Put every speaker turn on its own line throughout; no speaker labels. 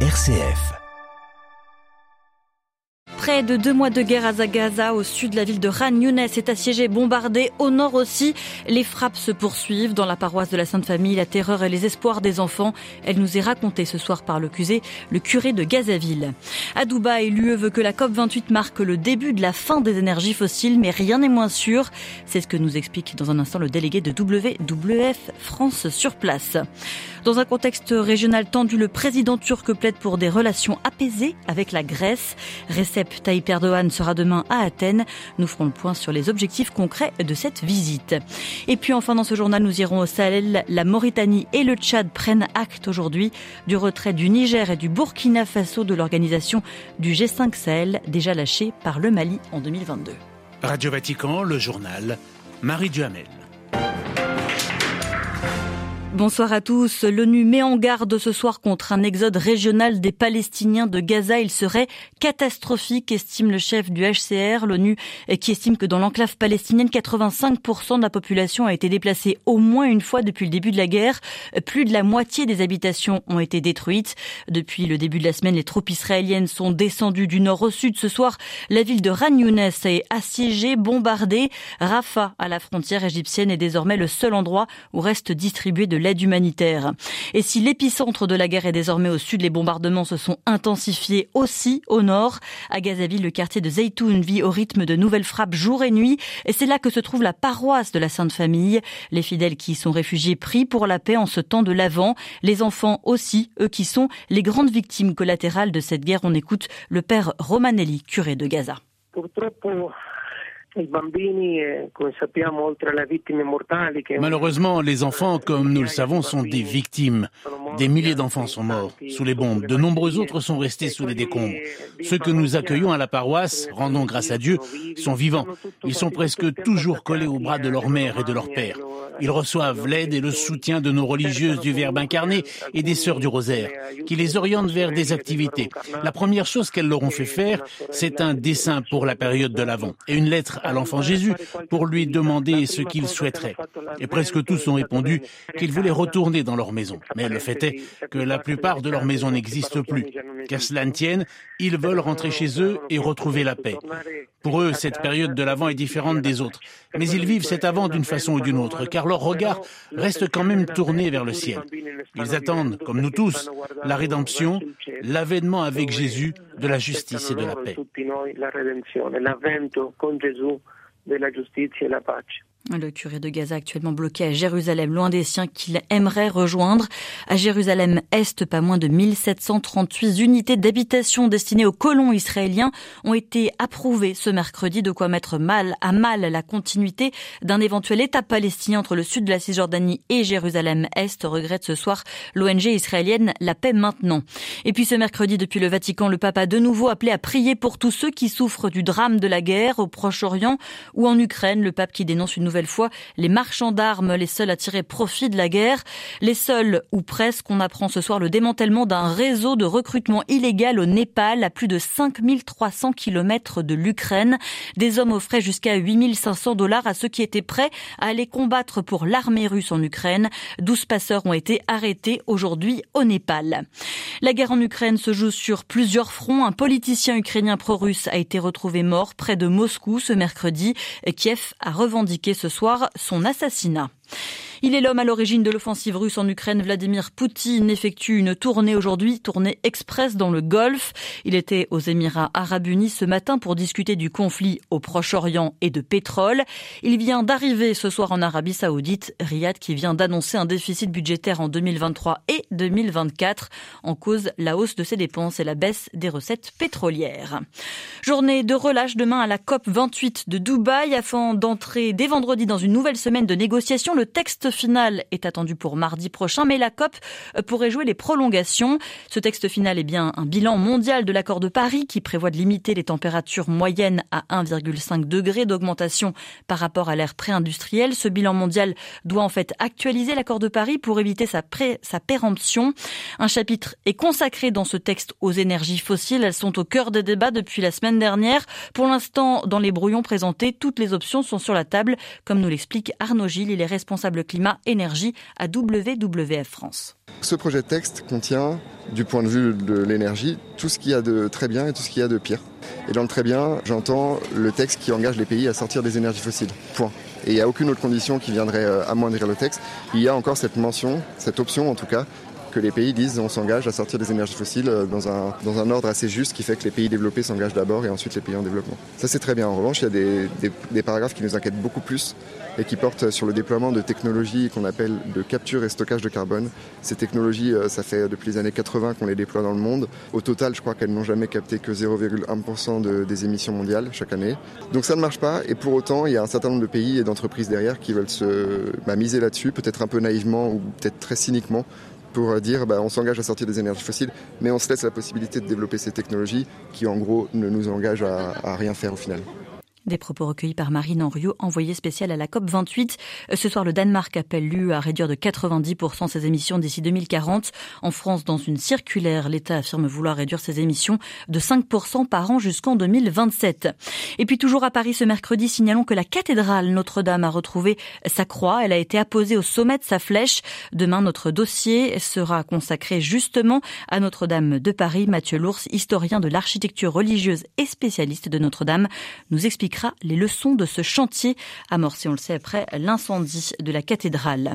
RCF.
Près de deux mois de guerre à Zagaza, au sud de la ville de Ran Younes, est assiégée, bombardée. Au nord aussi, les frappes se poursuivent. Dans la paroisse de la Sainte Famille, la terreur et les espoirs des enfants. Elle nous est racontée ce soir par le curé, le curé de Gazaville. À Dubaï, l'UE veut que la COP28 marque le début de la fin des énergies fossiles, mais rien n'est moins sûr. C'est ce que nous explique dans un instant le délégué de WWF France sur place. Dans un contexte régional tendu, le président turc plaide pour des relations apaisées avec la Grèce. Recep Tayyip Erdogan sera demain à Athènes. Nous ferons le point sur les objectifs concrets de cette visite. Et puis enfin dans ce journal, nous irons au Sahel. La Mauritanie et le Tchad prennent acte aujourd'hui du retrait du Niger et du Burkina Faso de l'organisation du G5 Sahel, déjà lâché par le Mali en 2022.
Radio Vatican, le journal, Marie Duhamel.
Bonsoir à tous. L'ONU met en garde ce soir contre un exode régional des Palestiniens de Gaza. Il serait catastrophique, estime le chef du HCR. L'ONU qui estime que dans l'enclave palestinienne, 85% de la population a été déplacée au moins une fois depuis le début de la guerre. Plus de la moitié des habitations ont été détruites. Depuis le début de la semaine, les troupes israéliennes sont descendues du nord au sud. Ce soir, la ville de Ran Younes est assiégée, bombardée. Rafah, à la frontière égyptienne, est désormais le seul endroit où reste distribué de l'aide humanitaire. Et si l'épicentre de la guerre est désormais au sud, les bombardements se sont intensifiés aussi au nord. À Gazaville, le quartier de Zaytoun vit au rythme de nouvelles frappes jour et nuit. Et c'est là que se trouve la paroisse de la Sainte Famille. Les fidèles qui y sont réfugiés prient pour la paix en ce temps de l'Avent. Les enfants aussi, eux qui sont les grandes victimes collatérales de cette guerre. On écoute le père Romanelli, curé de Gaza.
Malheureusement, les enfants, comme nous le savons, sont des victimes. Des milliers d'enfants sont morts sous les bombes. De nombreux autres sont restés sous les décombres. Ceux que nous accueillons à la paroisse, rendons grâce à Dieu, sont vivants. Ils sont presque toujours collés aux bras de leur mère et de leur père. Ils reçoivent l'aide et le soutien de nos religieuses du Verbe incarné et des sœurs du rosaire, qui les orientent vers des activités. La première chose qu'elles leur ont fait faire, c'est un dessin pour la période de l'Avent et une lettre à l'enfant Jésus pour lui demander ce qu'il souhaiterait. Et presque tous ont répondu qu'ils voulaient retourner dans leur maison. Mais le fait est que la plupart de leurs maisons n'existent plus. Qu'à cela ne tienne, ils veulent rentrer chez eux et retrouver la paix. Pour eux, cette période de l'Avent est différente des autres. Mais ils vivent cet Avent d'une façon ou d'une autre, car leur regard reste quand même tourné vers le ciel. Ils attendent, comme nous tous, la rédemption, l'avènement avec Jésus de la justice et de la paix.
Le curé de Gaza actuellement bloqué à Jérusalem, loin des siens qu'il aimerait rejoindre. À Jérusalem-Est, pas moins de 1738 unités d'habitation destinées aux colons israéliens ont été approuvées ce mercredi, de quoi mettre mal à mal la continuité d'un éventuel État palestinien entre le sud de la Cisjordanie et Jérusalem-Est, regrette ce soir l'ONG israélienne La Paix Maintenant. Et puis ce mercredi, depuis le Vatican, le pape a de nouveau appelé à prier pour tous ceux qui souffrent du drame de la guerre au Proche-Orient ou en Ukraine. Le pape qui dénonce une nouvelle fois les marchands d'armes, les seuls à tirer profit de la guerre, les seuls ou presque, on apprend ce soir le démantèlement d'un réseau de recrutement illégal au Népal à plus de 5300 kilomètres de l'Ukraine. Des hommes offraient jusqu'à 8500 dollars à ceux qui étaient prêts à aller combattre pour l'armée russe en Ukraine. 12 passeurs ont été arrêtés aujourd'hui au Népal. La guerre en Ukraine se joue sur plusieurs fronts. Un politicien ukrainien pro-russe a été retrouvé mort près de Moscou ce mercredi. Kiev a revendiqué ce soir son assassinat. Il est l'homme à l'origine de l'offensive russe en Ukraine. Vladimir Poutine effectue une tournée aujourd'hui, tournée express dans le Golfe. Il était aux Émirats arabes unis ce matin pour discuter du conflit au Proche-Orient et de pétrole. Il vient d'arriver ce soir en Arabie saoudite, Riyad qui vient d'annoncer un déficit budgétaire en 2023 et 2024 en cause la hausse de ses dépenses et la baisse des recettes pétrolières. Journée de relâche demain à la COP 28 de Dubaï afin d'entrer dès vendredi dans une nouvelle semaine de négociations. Le texte final est attendu pour mardi prochain, mais la COP pourrait jouer les prolongations. Ce texte final est bien un bilan mondial de l'accord de Paris qui prévoit de limiter les températures moyennes à 1,5 degré d'augmentation par rapport à l'ère pré-industrielle. Ce bilan mondial doit en fait actualiser l'accord de Paris pour éviter sa, pré sa péremption. Un chapitre est consacré dans ce texte aux énergies fossiles. Elles sont au cœur des débats depuis la semaine dernière. Pour l'instant, dans les brouillons présentés, toutes les options sont sur la table, comme nous l'explique Arnaud Gilles. Il est responsable énergie à WWF France.
Ce projet de texte contient
du point de vue de l'énergie, tout ce qu'il y a de très bien et tout ce qu'il y a de pire. Et dans le très bien, j'entends le texte qui engage les pays à sortir des énergies fossiles. Point. Et il n'y a aucune autre condition qui viendrait euh, amoindrir le texte. Il y a encore cette mention, cette option en tout cas, que les pays disent on s'engage à sortir des énergies fossiles euh, dans un, dans un ordre assez juste qui fait que les pays développés s'engagent d'abord et ensuite les pays en développement. Ça c'est très bien. En revanche, il y a des, paragraphes qui nous inquiètent beaucoup plus et qui portent sur le déploiement de technologies qu'on appelle de capture et stockage de carbone. Ces technologies, euh, ça fait depuis les années 80 qu'on les déploie dans le monde. Au total, je crois qu'elles n'ont jamais capté que 0,1% de, des émissions mondiales chaque année. Donc ça ne marche pas et pour autant, il y a un certain nombre de pays et d'entreprises derrière qui veulent se bah, miser là-dessus, peut-être un peu naïvement ou peut-être très cyniquement pour dire bah, on s'engage à sortir des énergies fossiles, mais on se laisse la possibilité de développer ces technologies qui en gros ne nous engagent à rien faire au final.
Des propos recueillis par Marine Henriot, envoyée spéciale à la COP28. Euh, ce soir, le Danemark appelle l'UE à réduire de 90% ses émissions d'ici 2040. En France, dans une circulaire, l'État affirme vouloir réduire ses émissions de 5% par an jusqu'en 2027. Et puis toujours à Paris ce mercredi, signalons que la cathédrale Notre-Dame a retrouvé sa croix. Elle a été apposée au sommet de sa flèche. Demain, notre dossier sera consacré justement à Notre-Dame de Paris. Mathieu Lours, historien de l'architecture religieuse et spécialiste de Notre-Dame, nous explique les leçons de ce chantier amorcé, on le sait, après l'incendie de la cathédrale.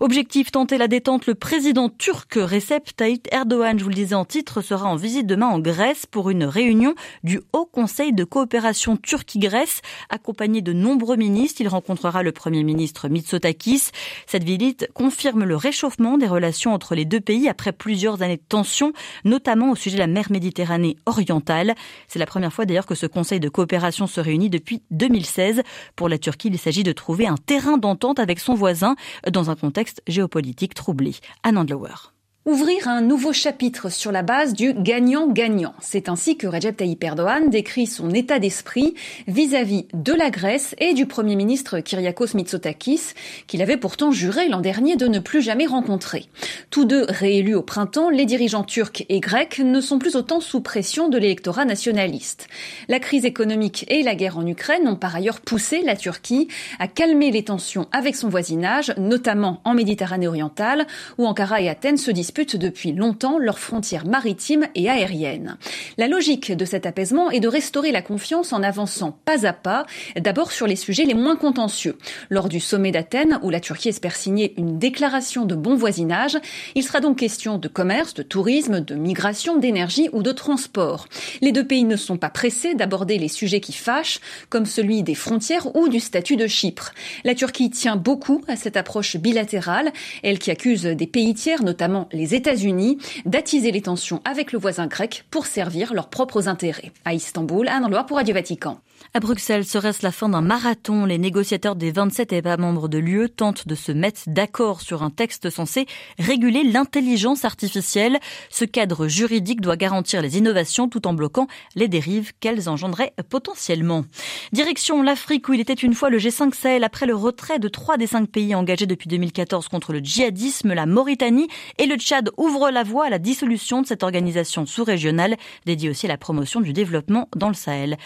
Objectif, tenter la détente. Le président turc Recep Tayyip Erdogan, je vous le disais en titre, sera en visite demain en Grèce pour une réunion du Haut Conseil de coopération Turquie-Grèce, accompagné de nombreux ministres. Il rencontrera le Premier ministre Mitsotakis. Cette visite confirme le réchauffement des relations entre les deux pays après plusieurs années de tensions, notamment au sujet de la mer Méditerranée orientale. C'est la première fois d'ailleurs que ce Conseil de coopération se réunit depuis 2016. Pour la Turquie, il s'agit de trouver un terrain d'entente avec son voisin dans un contexte géopolitique troublé. Anne Andlauer.
Ouvrir un nouveau chapitre sur la base du gagnant-gagnant. C'est ainsi que Recep Tayyip Erdogan décrit son état d'esprit vis-à-vis de la Grèce et du Premier ministre Kyriakos Mitsotakis, qu'il avait pourtant juré l'an dernier de ne plus jamais rencontrer. Tous deux réélus au printemps, les dirigeants turcs et grecs ne sont plus autant sous pression de l'électorat nationaliste. La crise économique et la guerre en Ukraine ont par ailleurs poussé la Turquie à calmer les tensions avec son voisinage, notamment en Méditerranée orientale, où Ankara et Athènes se disputent depuis longtemps leurs frontières maritimes et aériennes. La logique de cet apaisement est de restaurer la confiance en avançant pas à pas, d'abord sur les sujets les moins contentieux. Lors du sommet d'Athènes, où la Turquie espère signer une déclaration de bon voisinage, il sera donc question de commerce, de tourisme, de migration, d'énergie ou de transport. Les deux pays ne sont pas pressés d'aborder les sujets qui fâchent, comme celui des frontières ou du statut de Chypre. La Turquie tient beaucoup à cette approche bilatérale, elle qui accuse des pays tiers, notamment les États-Unis d'attiser les tensions avec le voisin grec pour servir leurs propres intérêts. À Istanbul, Anne Loire pour Radio Vatican.
À Bruxelles, serait-ce la fin d'un marathon? Les négociateurs des 27 États membres de l'UE tentent de se mettre d'accord sur un texte censé réguler l'intelligence artificielle. Ce cadre juridique doit garantir les innovations tout en bloquant les dérives qu'elles engendraient potentiellement. Direction l'Afrique où il était une fois le G5 Sahel après le retrait de trois des cinq pays engagés depuis 2014 contre le djihadisme, la Mauritanie et le Tchad ouvrent la voie à la dissolution de cette organisation sous-régionale dédiée aussi à la promotion du développement dans le Sahel.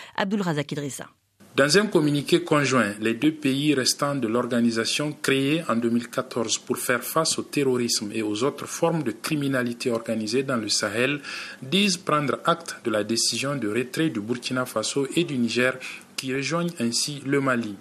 Dans un communiqué conjoint, les deux pays restants de l'organisation créée en 2014 pour faire face au terrorisme et aux autres formes de criminalité organisée dans le Sahel disent prendre acte de la décision de retrait du Burkina Faso et du Niger qui rejoignent ainsi le Mali.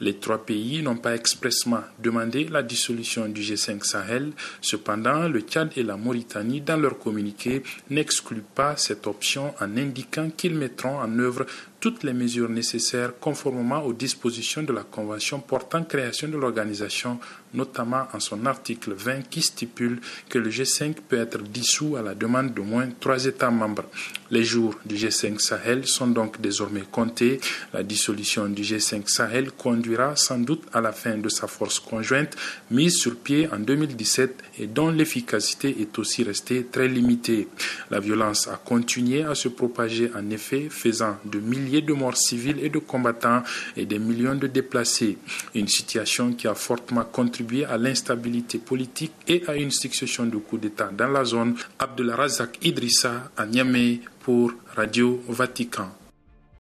Les trois pays n'ont pas expressement demandé la dissolution du G5 Sahel. Cependant, le Tchad et la Mauritanie, dans leur communiqué, n'excluent pas cette option en indiquant qu'ils mettront en œuvre toutes les mesures nécessaires conformément aux dispositions de la Convention portant création de l'organisation, notamment en son article 20 qui stipule que le G5 peut être dissous à la demande d'au moins trois États membres. Les jours du G5 Sahel sont donc désormais comptés. La dissolution du G5 Sahel conduira sans doute à la fin de sa force conjointe mise sur pied en 2017 et dont l'efficacité est aussi restée très limitée. La violence a continué à se propager en effet, faisant de de morts civiles et de combattants et des millions de déplacés. Une situation qui a fortement contribué à l'instabilité politique et à une succession de coups d'État dans la zone. Abdullah Razak Idrissa à Niamey pour Radio Vatican.